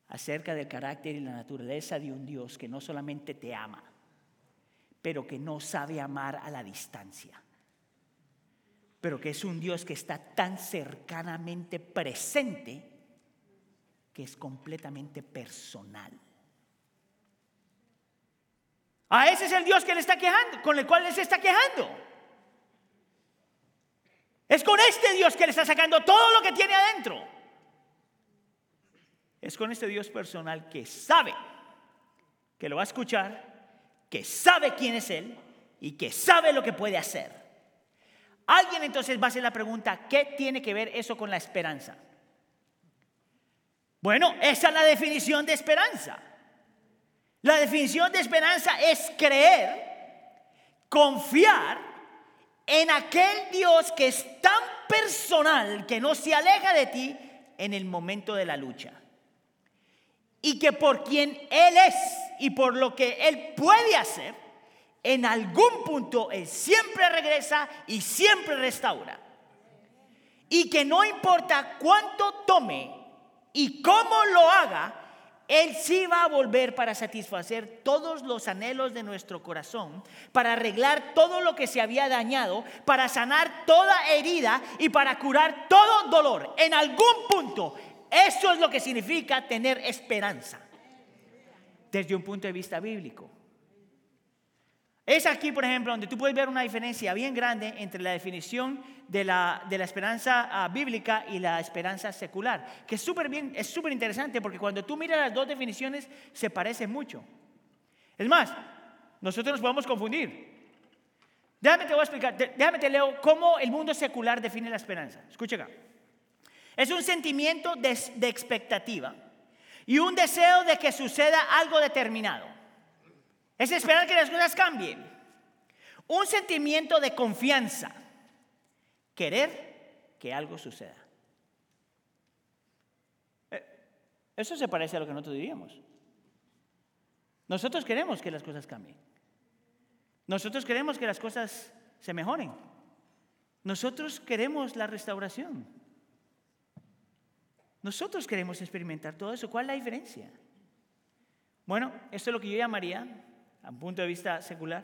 Acerca del carácter y la naturaleza de un Dios que no solamente te ama, pero que no sabe amar a la distancia. Pero que es un Dios que está tan cercanamente presente que es completamente personal. A ese es el Dios que le está quejando, con el cual él está quejando. Es con este Dios que le está sacando todo lo que tiene adentro. Es con este Dios personal que sabe que lo va a escuchar, que sabe quién es Él y que sabe lo que puede hacer. Alguien entonces va a hacer la pregunta, ¿qué tiene que ver eso con la esperanza? Bueno, esa es la definición de esperanza. La definición de esperanza es creer, confiar en aquel Dios que es tan personal que no se aleja de ti en el momento de la lucha. Y que por quien Él es y por lo que Él puede hacer, en algún punto Él siempre regresa y siempre restaura. Y que no importa cuánto tome y cómo lo haga, él sí va a volver para satisfacer todos los anhelos de nuestro corazón, para arreglar todo lo que se había dañado, para sanar toda herida y para curar todo dolor. En algún punto, eso es lo que significa tener esperanza desde un punto de vista bíblico. Es aquí, por ejemplo, donde tú puedes ver una diferencia bien grande entre la definición de la, de la esperanza ah, bíblica y la esperanza secular, que es súper bien, es súper interesante porque cuando tú miras las dos definiciones se parecen mucho. Es más, nosotros nos podemos confundir. Déjame te voy a explicar, déjame te leo cómo el mundo secular define la esperanza. Escucha acá. Es un sentimiento de, de expectativa y un deseo de que suceda algo determinado. Es esperar que las cosas cambien. Un sentimiento de confianza. Querer que algo suceda. Eh, eso se parece a lo que nosotros diríamos. Nosotros queremos que las cosas cambien. Nosotros queremos que las cosas se mejoren. Nosotros queremos la restauración. Nosotros queremos experimentar todo eso. ¿Cuál es la diferencia? Bueno, esto es lo que yo llamaría, a un punto de vista secular,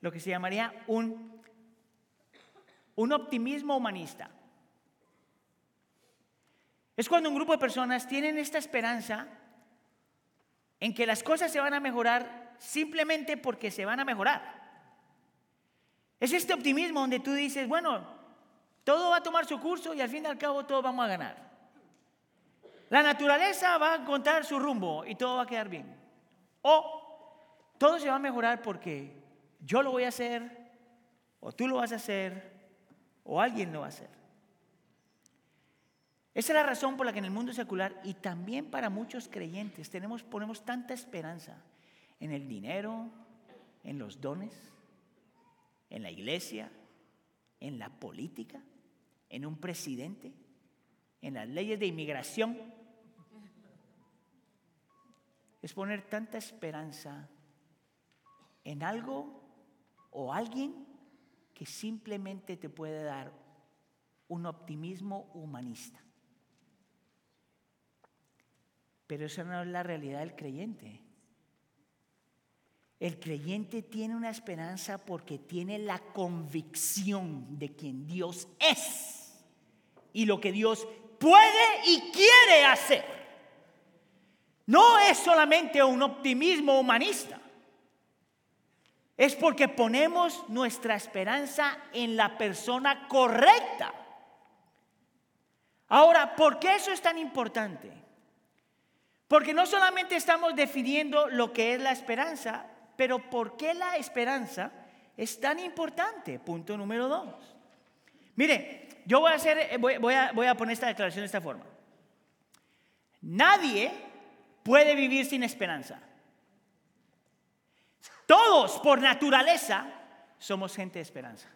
lo que se llamaría un, un optimismo humanista. Es cuando un grupo de personas tienen esta esperanza en que las cosas se van a mejorar simplemente porque se van a mejorar. Es este optimismo donde tú dices, bueno, todo va a tomar su curso y al fin y al cabo todos vamos a ganar. La naturaleza va a encontrar su rumbo y todo va a quedar bien. O todo se va a mejorar porque yo lo voy a hacer, o tú lo vas a hacer, o alguien lo va a hacer. Esa es la razón por la que en el mundo secular y también para muchos creyentes tenemos, ponemos tanta esperanza en el dinero, en los dones, en la iglesia, en la política, en un presidente, en las leyes de inmigración, es poner tanta esperanza en algo o alguien que simplemente te puede dar un optimismo humanista. Pero esa no es la realidad del creyente. El creyente tiene una esperanza porque tiene la convicción de quien Dios es y lo que Dios puede y quiere hacer. No es solamente un optimismo humanista. Es porque ponemos nuestra esperanza en la persona correcta. Ahora, ¿por qué eso es tan importante? Porque no solamente estamos definiendo lo que es la esperanza, pero ¿por qué la esperanza es tan importante? Punto número dos. Mire, yo voy a, hacer, voy, a, voy a poner esta declaración de esta forma. Nadie puede vivir sin esperanza. Todos por naturaleza somos gente de esperanza.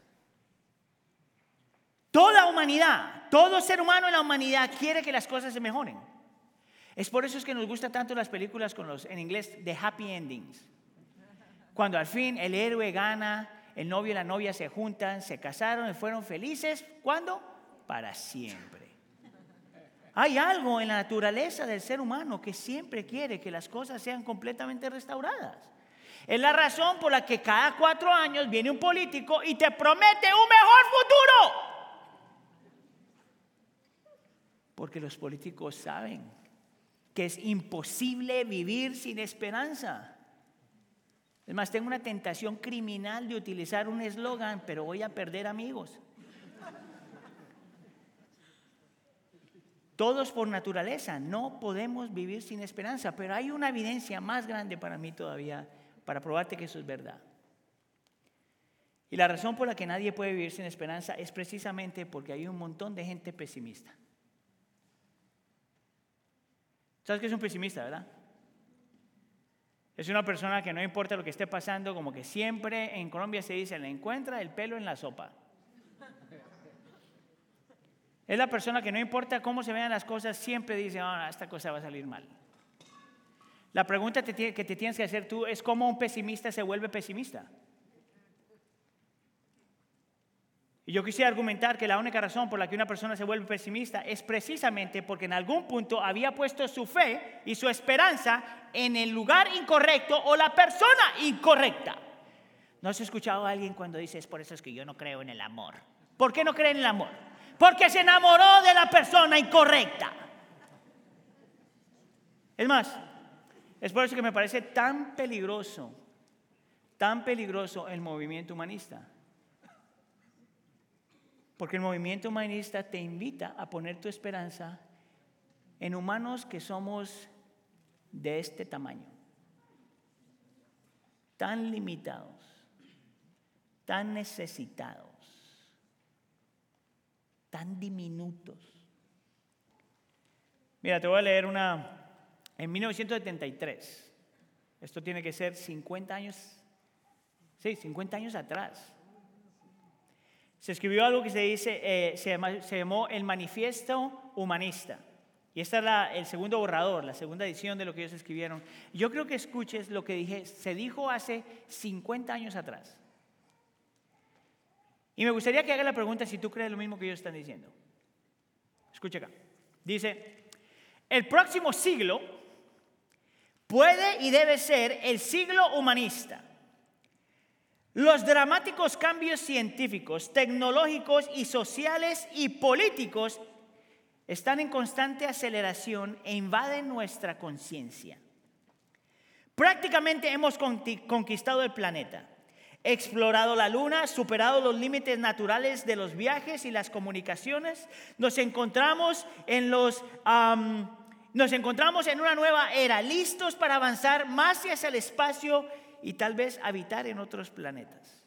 Toda humanidad, todo ser humano en la humanidad quiere que las cosas se mejoren. Es por eso es que nos gustan tanto las películas con los, en inglés, de happy endings. Cuando al fin el héroe gana, el novio y la novia se juntan, se casaron y fueron felices. ¿Cuándo? Para siempre. Hay algo en la naturaleza del ser humano que siempre quiere que las cosas sean completamente restauradas. Es la razón por la que cada cuatro años viene un político y te promete un mejor futuro. Porque los políticos saben que es imposible vivir sin esperanza. Es más, tengo una tentación criminal de utilizar un eslogan, pero voy a perder amigos. Todos por naturaleza no podemos vivir sin esperanza, pero hay una evidencia más grande para mí todavía para probarte que eso es verdad. Y la razón por la que nadie puede vivir sin esperanza es precisamente porque hay un montón de gente pesimista. ¿Sabes qué es un pesimista, verdad? Es una persona que no importa lo que esté pasando, como que siempre en Colombia se dice, le encuentra el pelo en la sopa. Es la persona que no importa cómo se vean las cosas, siempre dice, ah, esta cosa va a salir mal. La pregunta que te tienes que hacer tú es cómo un pesimista se vuelve pesimista. Y yo quisiera argumentar que la única razón por la que una persona se vuelve pesimista es precisamente porque en algún punto había puesto su fe y su esperanza en el lugar incorrecto o la persona incorrecta. ¿No has escuchado a alguien cuando dice, es por eso es que yo no creo en el amor? ¿Por qué no cree en el amor? Porque se enamoró de la persona incorrecta. Es más, es por eso que me parece tan peligroso tan peligroso el movimiento humanista? Porque el movimiento humanista te invita a poner tu esperanza en humanos que somos de este tamaño, tan limitados, tan necesitados, tan diminutos. Mira, te voy a leer una, en 1973, esto tiene que ser 50 años, sí, 50 años atrás. Se escribió algo que se dice, eh, se llamó el Manifiesto Humanista. Y este es el segundo borrador, la segunda edición de lo que ellos escribieron. Yo creo que escuches lo que dije, se dijo hace 50 años atrás. Y me gustaría que haga la pregunta si tú crees lo mismo que ellos están diciendo. Escucha acá. Dice, el próximo siglo puede y debe ser el siglo humanista. Los dramáticos cambios científicos, tecnológicos y sociales y políticos están en constante aceleración e invaden nuestra conciencia. Prácticamente hemos conquistado el planeta, explorado la luna, superado los límites naturales de los viajes y las comunicaciones. Nos encontramos en los nos encontramos en una nueva era, listos para avanzar más hacia el espacio y tal vez habitar en otros planetas.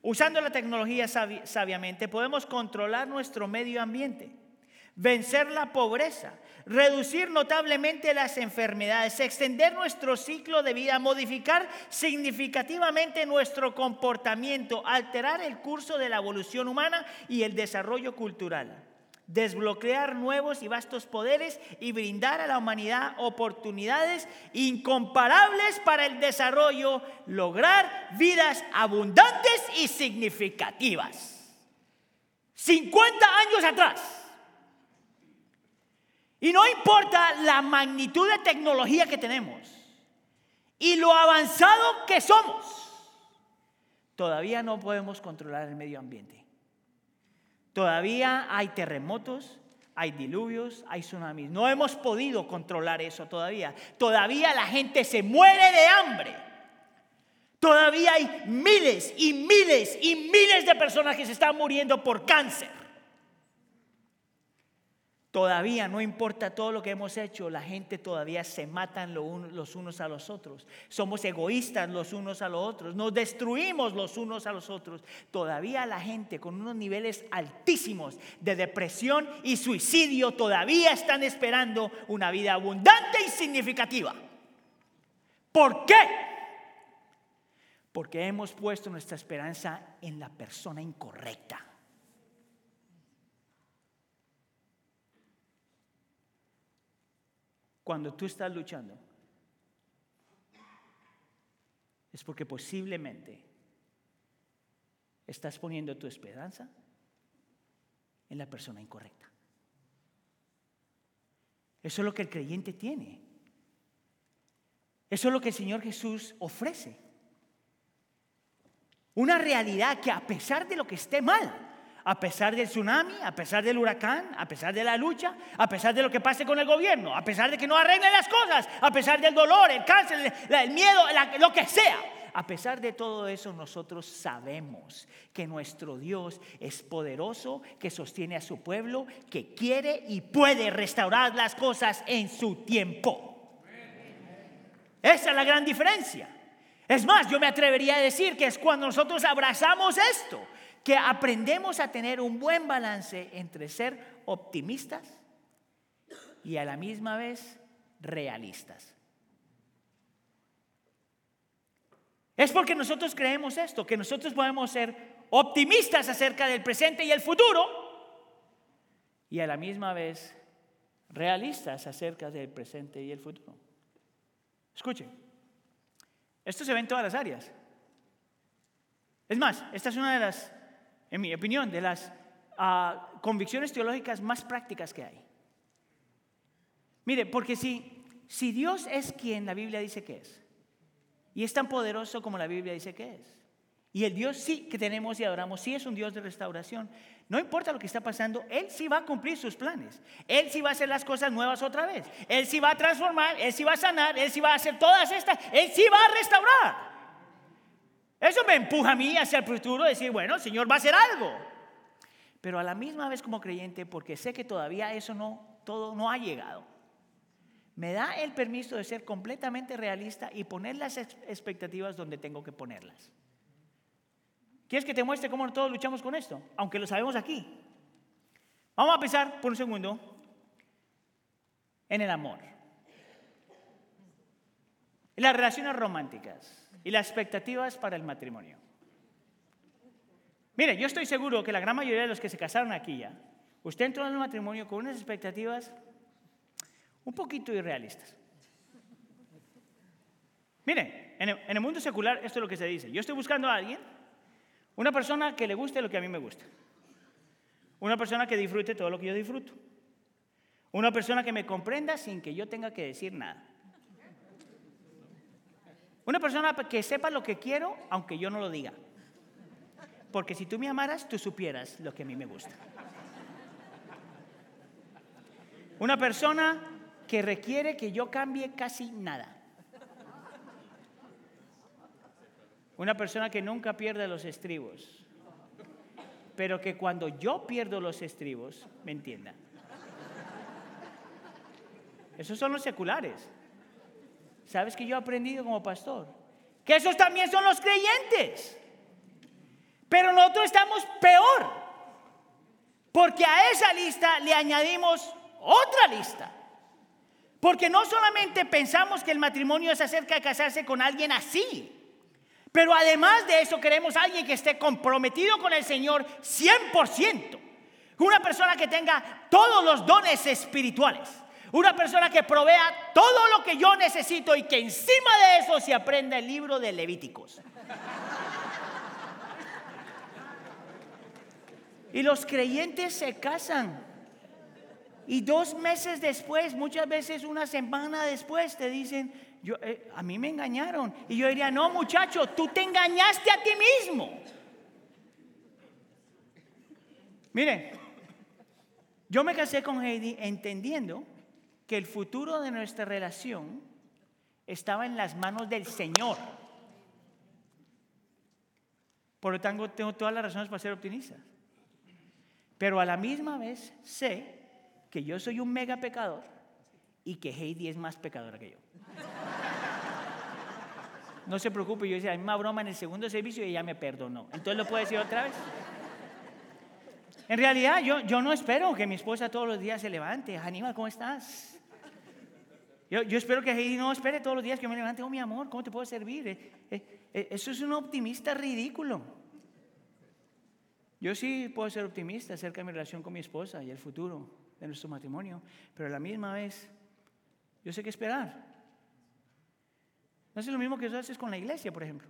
Usando la tecnología sabiamente podemos controlar nuestro medio ambiente vencer la pobreza, reducir notablemente las enfermedades, extender nuestro ciclo de vida, modificar significativamente nuestro comportamiento, alterar el curso de la evolución humana y el desarrollo cultural, desbloquear nuevos y vastos poderes y brindar a la humanidad oportunidades incomparables para el desarrollo, lograr vidas abundantes y significativas. 50 años atrás y no importa la magnitud de tecnología que tenemos y lo avanzado que somos, todavía no podemos controlar el medio ambiente. Todavía hay terremotos, hay diluvios, hay tsunamis. No hemos podido controlar eso todavía. Todavía la gente se muere de hambre. Todavía hay miles y miles y miles de personas que se están muriendo por cáncer. Todavía no importa todo lo que hemos hecho, la gente todavía se matan los unos a los otros. Somos egoístas los unos a los otros, nos destruimos los unos a los otros. Todavía la gente con unos niveles altísimos de depresión y suicidio todavía están esperando una vida abundante y significativa. ¿Por qué? Porque hemos puesto nuestra esperanza en la persona incorrecta. Cuando tú estás luchando, es porque posiblemente estás poniendo tu esperanza en la persona incorrecta. Eso es lo que el creyente tiene. Eso es lo que el Señor Jesús ofrece. Una realidad que a pesar de lo que esté mal, a pesar del tsunami, a pesar del huracán, a pesar de la lucha, a pesar de lo que pase con el gobierno, a pesar de que no arreglen las cosas, a pesar del dolor, el cáncer, el miedo, lo que sea. A pesar de todo eso, nosotros sabemos que nuestro Dios es poderoso, que sostiene a su pueblo, que quiere y puede restaurar las cosas en su tiempo. Esa es la gran diferencia. Es más, yo me atrevería a decir que es cuando nosotros abrazamos esto, que aprendemos a tener un buen balance entre ser optimistas y a la misma vez realistas. Es porque nosotros creemos esto, que nosotros podemos ser optimistas acerca del presente y el futuro y a la misma vez realistas acerca del presente y el futuro. Escuchen, esto se ve en todas las áreas. Es más, esta es una de las en mi opinión, de las ah, convicciones teológicas más prácticas que hay. Mire, porque si, si Dios es quien la Biblia dice que es, y es tan poderoso como la Biblia dice que es, y el Dios sí que tenemos y adoramos, sí es un Dios de restauración, no importa lo que está pasando, Él sí va a cumplir sus planes, Él sí va a hacer las cosas nuevas otra vez, Él sí va a transformar, Él sí va a sanar, Él sí va a hacer todas estas, Él sí va a restaurar. Eso me empuja a mí hacia el futuro, decir, bueno, el Señor va a hacer algo. Pero a la misma vez como creyente, porque sé que todavía eso no, todo no ha llegado, me da el permiso de ser completamente realista y poner las expectativas donde tengo que ponerlas. ¿Quieres que te muestre cómo todos luchamos con esto? Aunque lo sabemos aquí. Vamos a pensar por un segundo en el amor. Las relaciones románticas y las expectativas para el matrimonio. Mire, yo estoy seguro que la gran mayoría de los que se casaron aquí ya, usted entró en el matrimonio con unas expectativas un poquito irrealistas. Mire, en el, mundo secular esto es lo que se dice. Yo estoy buscando a alguien, una persona que le guste lo que a mí me gusta. Una persona que disfrute todo lo que yo disfruto. Una persona que me comprenda sin que yo tenga que decir nada. Una persona que sepa lo que quiero aunque yo no lo diga. Porque si tú me amaras, tú supieras lo que a mí me gusta. Una persona que requiere que yo cambie casi nada. Una persona que nunca pierde los estribos, pero que cuando yo pierdo los estribos, me entienda. Esos son los seculares. ¿Sabes que yo he aprendido como pastor? Que esos también son los creyentes. Pero nosotros estamos peor. Porque a esa lista le añadimos otra lista. Porque no solamente pensamos que el matrimonio es acerca de casarse con alguien así, pero además de eso queremos a alguien que esté comprometido con el Señor 100%. Una persona que tenga todos los dones espirituales. Una persona que provea todo lo que yo necesito y que encima de eso se aprenda el libro de Levíticos. Y los creyentes se casan y dos meses después, muchas veces una semana después, te dicen, yo, eh, a mí me engañaron. Y yo diría, no muchacho, tú te engañaste a ti mismo. Mire, yo me casé con Heidi entendiendo que el futuro de nuestra relación estaba en las manos del Señor. Por lo tanto, tengo todas las razones para ser optimista. Pero a la misma vez sé que yo soy un mega pecador y que Heidi es más pecadora que yo. No se preocupe, yo hice la misma broma en el segundo servicio y ella me perdonó. Entonces lo puedo decir otra vez. En realidad, yo, yo no espero que mi esposa todos los días se levante. Aníbal, ¿cómo estás? Yo, espero que Heidi no espere todos los días que me levante. Oh, mi amor, ¿cómo te puedo servir? Eh, eh, eh, eso es un optimista ridículo. Yo sí puedo ser optimista acerca de mi relación con mi esposa y el futuro de nuestro matrimonio, pero a la misma vez yo sé qué esperar. No es lo mismo que tú haces con la iglesia, por ejemplo.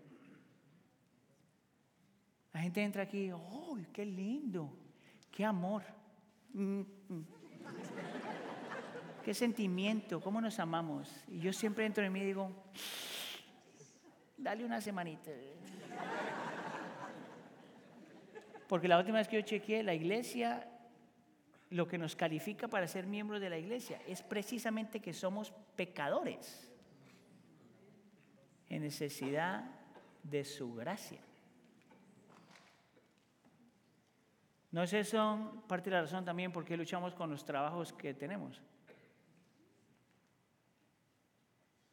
La gente entra aquí, ¡oh, qué lindo! ¡Qué amor! Mm, mm. ¡Qué sentimiento! ¿Cómo nos amamos? Y yo siempre entro en mí digo, dale una semanita. Porque la última vez que yo chequeé, la iglesia lo que nos califica para ser miembros de la iglesia es precisamente que somos pecadores en necesidad de su gracia. ¿No es eso parte de la razón también por qué luchamos con los trabajos que tenemos?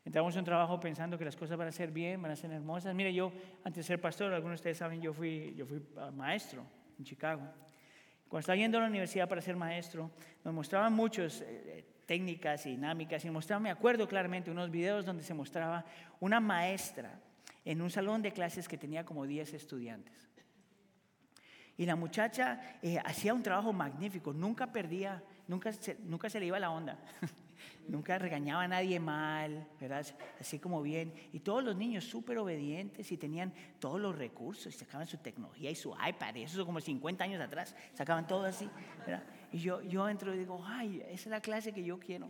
Entramos en un trabajo pensando que las cosas van a ser bien, van a ser hermosas. Mire, yo, antes de ser pastor, algunos de ustedes saben, yo fui, yo fui maestro en Chicago. Cuando estaba yendo a la universidad para ser maestro, nos mostraban muchas eh, técnicas y dinámicas y mostraban, me acuerdo claramente, unos videos donde se mostraba una maestra en un salón de clases que tenía como 10 estudiantes. Y la muchacha eh, hacía un trabajo magnífico, nunca perdía, nunca nunca se le iba la onda. Nunca regañaba a nadie mal, ¿verdad? Así como bien. Y todos los niños súper obedientes y tenían todos los recursos, y sacaban su tecnología y su iPad, y eso es como 50 años atrás, sacaban todo así. Y yo, yo entro y digo, ay, esa es la clase que yo quiero.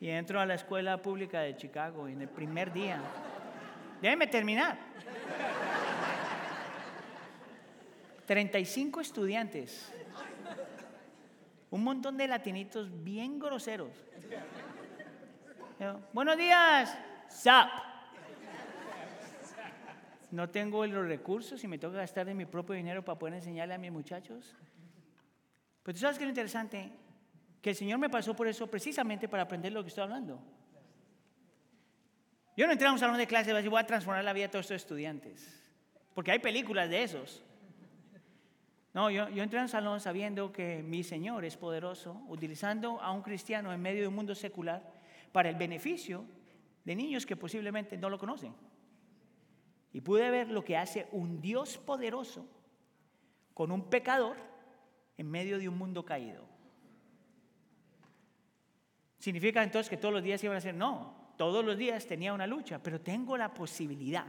Y entro a la escuela pública de Chicago en el primer día. Déjeme terminar. 35 estudiantes un montón de latinitos bien groseros. Buenos días, Zap. no tengo los recursos y me toca gastar de mi propio dinero para poder enseñarle a mis muchachos. Pero tú sabes que es interesante, que el Señor me pasó por eso precisamente para aprender lo que estoy hablando. Yo no entré a un salón de clase y voy a transformar la vida de todos estos estudiantes, porque hay películas de esos. No, yo, yo entré a un salón sabiendo que mi Señor es poderoso, utilizando a un cristiano en medio de un mundo secular para el beneficio de niños que posiblemente no lo conocen. Y pude ver lo que hace un Dios poderoso con un pecador en medio de un mundo caído. ¿Significa entonces que todos los días iban a ser? No, todos los días tenía una lucha, pero tengo la posibilidad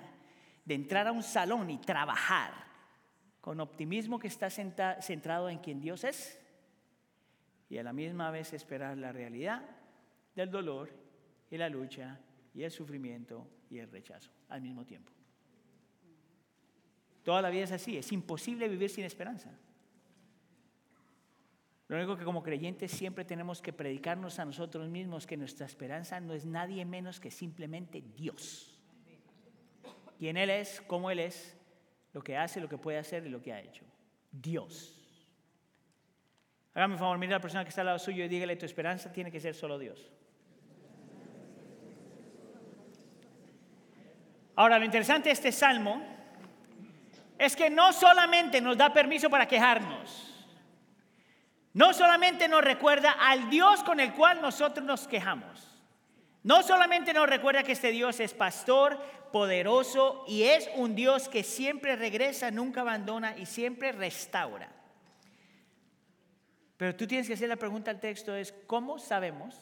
de entrar a un salón y trabajar con optimismo que está centrado en quien Dios es y a la misma vez esperar la realidad del dolor y la lucha y el sufrimiento y el rechazo al mismo tiempo. Toda la vida es así, es imposible vivir sin esperanza. Lo único que como creyentes siempre tenemos que predicarnos a nosotros mismos que nuestra esperanza no es nadie menos que simplemente Dios. Quién Él es, cómo Él es, lo que hace, lo que puede hacer y lo que ha hecho. Dios. Hágame favor, mire a la persona que está al lado suyo y dígale, tu esperanza tiene que ser solo Dios. Ahora, lo interesante de este salmo es que no solamente nos da permiso para quejarnos, no solamente nos recuerda al Dios con el cual nosotros nos quejamos, no solamente nos recuerda que este Dios es pastor, poderoso y es un Dios que siempre regresa, nunca abandona y siempre restaura. Pero tú tienes que hacer la pregunta al texto es, ¿cómo sabemos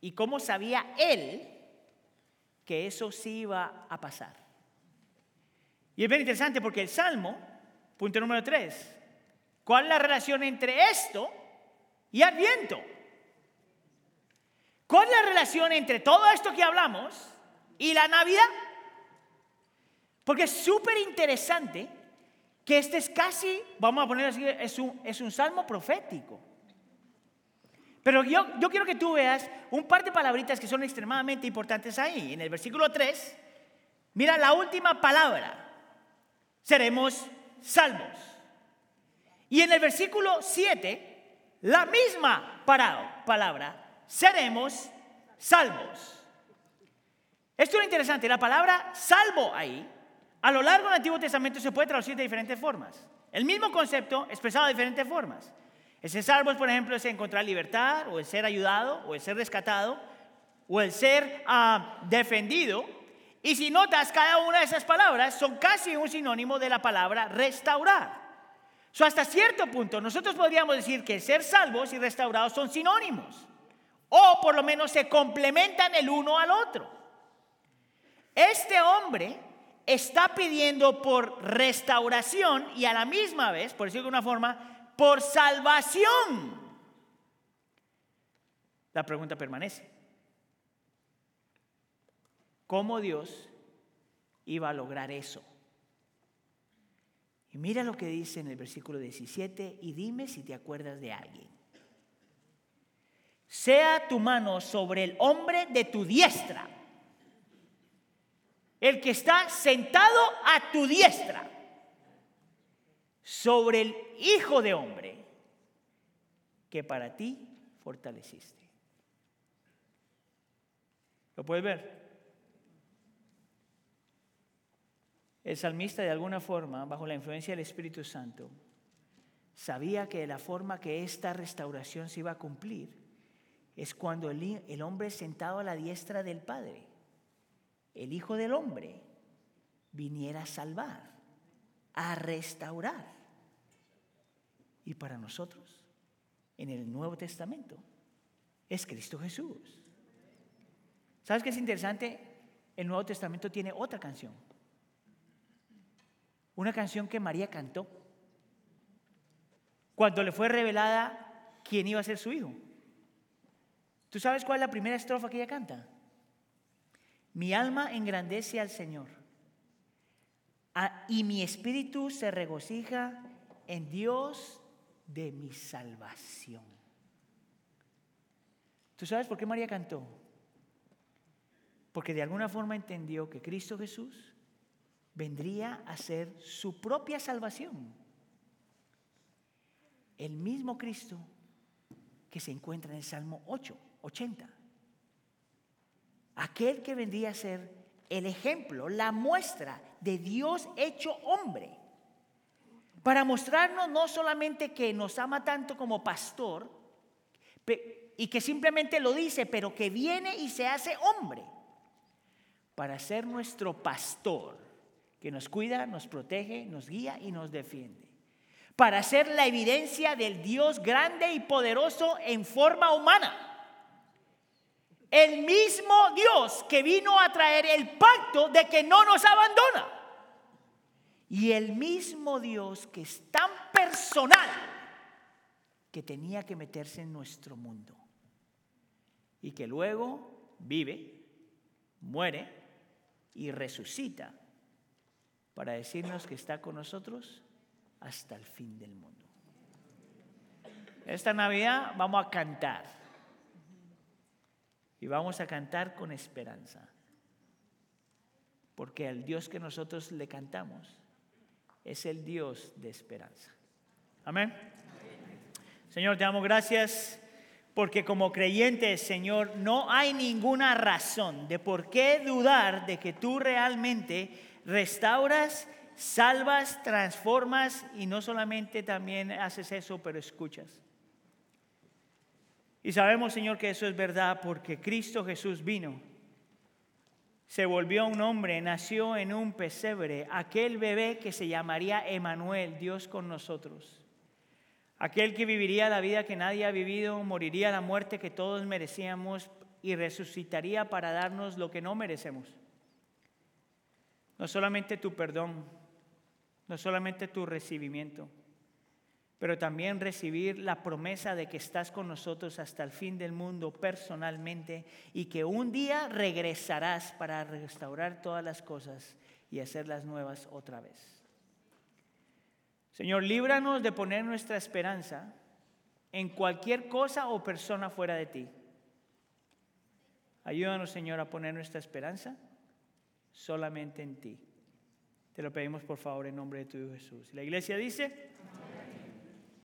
y cómo sabía él que eso sí iba a pasar? Y es bien interesante porque el Salmo, punto número 3, ¿cuál es la relación entre esto y Adviento? ¿Cuál es la relación entre todo esto que hablamos y la Navidad? Porque es súper interesante que este es casi, vamos a poner así, es un, es un salmo profético. Pero yo, yo quiero que tú veas un par de palabritas que son extremadamente importantes ahí. En el versículo 3, mira la última palabra seremos salvos. Y en el versículo 7, la misma palabra, seremos salvos. Esto es interesante, la palabra salvo ahí, a lo largo del Antiguo Testamento se puede traducir de diferentes formas. El mismo concepto expresado de diferentes formas. Ese salvos, por ejemplo, es encontrar libertad, o el ser ayudado, o el ser rescatado, o el ser ah, defendido. Y si notas, cada una de esas palabras son casi un sinónimo de la palabra restaurar. So, hasta cierto punto, nosotros podríamos decir que ser salvos y restaurados son sinónimos. O por lo menos se complementan el uno al otro. Este hombre está pidiendo por restauración y a la misma vez, por decirlo de una forma, por salvación. La pregunta permanece. ¿Cómo Dios iba a lograr eso? Y mira lo que dice en el versículo 17 y dime si te acuerdas de alguien. Sea tu mano sobre el hombre de tu diestra, el que está sentado a tu diestra, sobre el Hijo de hombre que para ti fortaleciste. ¿Lo puedes ver? El salmista de alguna forma, bajo la influencia del Espíritu Santo, sabía que la forma que esta restauración se iba a cumplir es cuando el, hombre sentado a la diestra del Padre, el Hijo del Hombre, viniera a salvar, a restaurar. Y para nosotros, en el Nuevo Testamento, es Cristo Jesús. ¿Sabes qué es interesante? El Nuevo Testamento tiene otra canción. Una canción que María cantó cuando le fue revelada quién iba a ser su hijo. ¿Tú sabes cuál es la primera estrofa que ella canta? Mi alma engrandece al Señor y mi espíritu se regocija en Dios de mi salvación. ¿Tú sabes por qué María cantó? Porque de alguna forma entendió que Cristo Jesús vendría a ser su propia salvación. El mismo Cristo que se encuentra en el Salmo 8, 80. Aquel que vendría a ser el ejemplo, la muestra de Dios hecho hombre. Para mostrarnos no solamente que nos ama tanto como pastor, y que simplemente lo dice, pero que viene y se hace hombre para ser nuestro pastor, que nos cuida, nos protege, nos guía y nos defiende. Para ser la evidencia del Dios grande y poderoso en forma humana. El mismo Dios que vino a traer el pacto de que no nos abandona. Y el mismo Dios que es tan personal que tenía que meterse en nuestro mundo. Y que luego vive, muere y resucita para decirnos que está con nosotros hasta el fin del mundo. Esta Navidad vamos a cantar y vamos a cantar con esperanza, porque el Dios que nosotros le cantamos es el Dios de esperanza. Amén. Señor, te damos gracias porque como creyentes, Señor, no hay ninguna razón de por qué dudar de que tú realmente restauras, salvas, transformas y no solamente también haces eso, pero escuchas. Y sabemos, Señor, que eso es verdad porque Cristo Jesús vino, se volvió un hombre, nació en un pesebre, aquel bebé que se llamaría Emanuel, Dios con nosotros. Aquel que viviría la vida que nadie ha vivido, moriría la muerte que todos merecíamos y resucitaría para darnos lo que no merecemos. No solamente tu perdón, no solamente tu recibimiento, pero también recibir la promesa de que estás con nosotros hasta el fin del mundo personalmente y que un día regresarás para restaurar todas las cosas y hacerlas nuevas otra vez. Señor, líbranos de poner nuestra esperanza en cualquier cosa o persona fuera de ti. Ayúdanos, Señor, a poner nuestra esperanza solamente en ti. Te lo pedimos por favor en nombre de tu Hijo Jesús. La iglesia dice...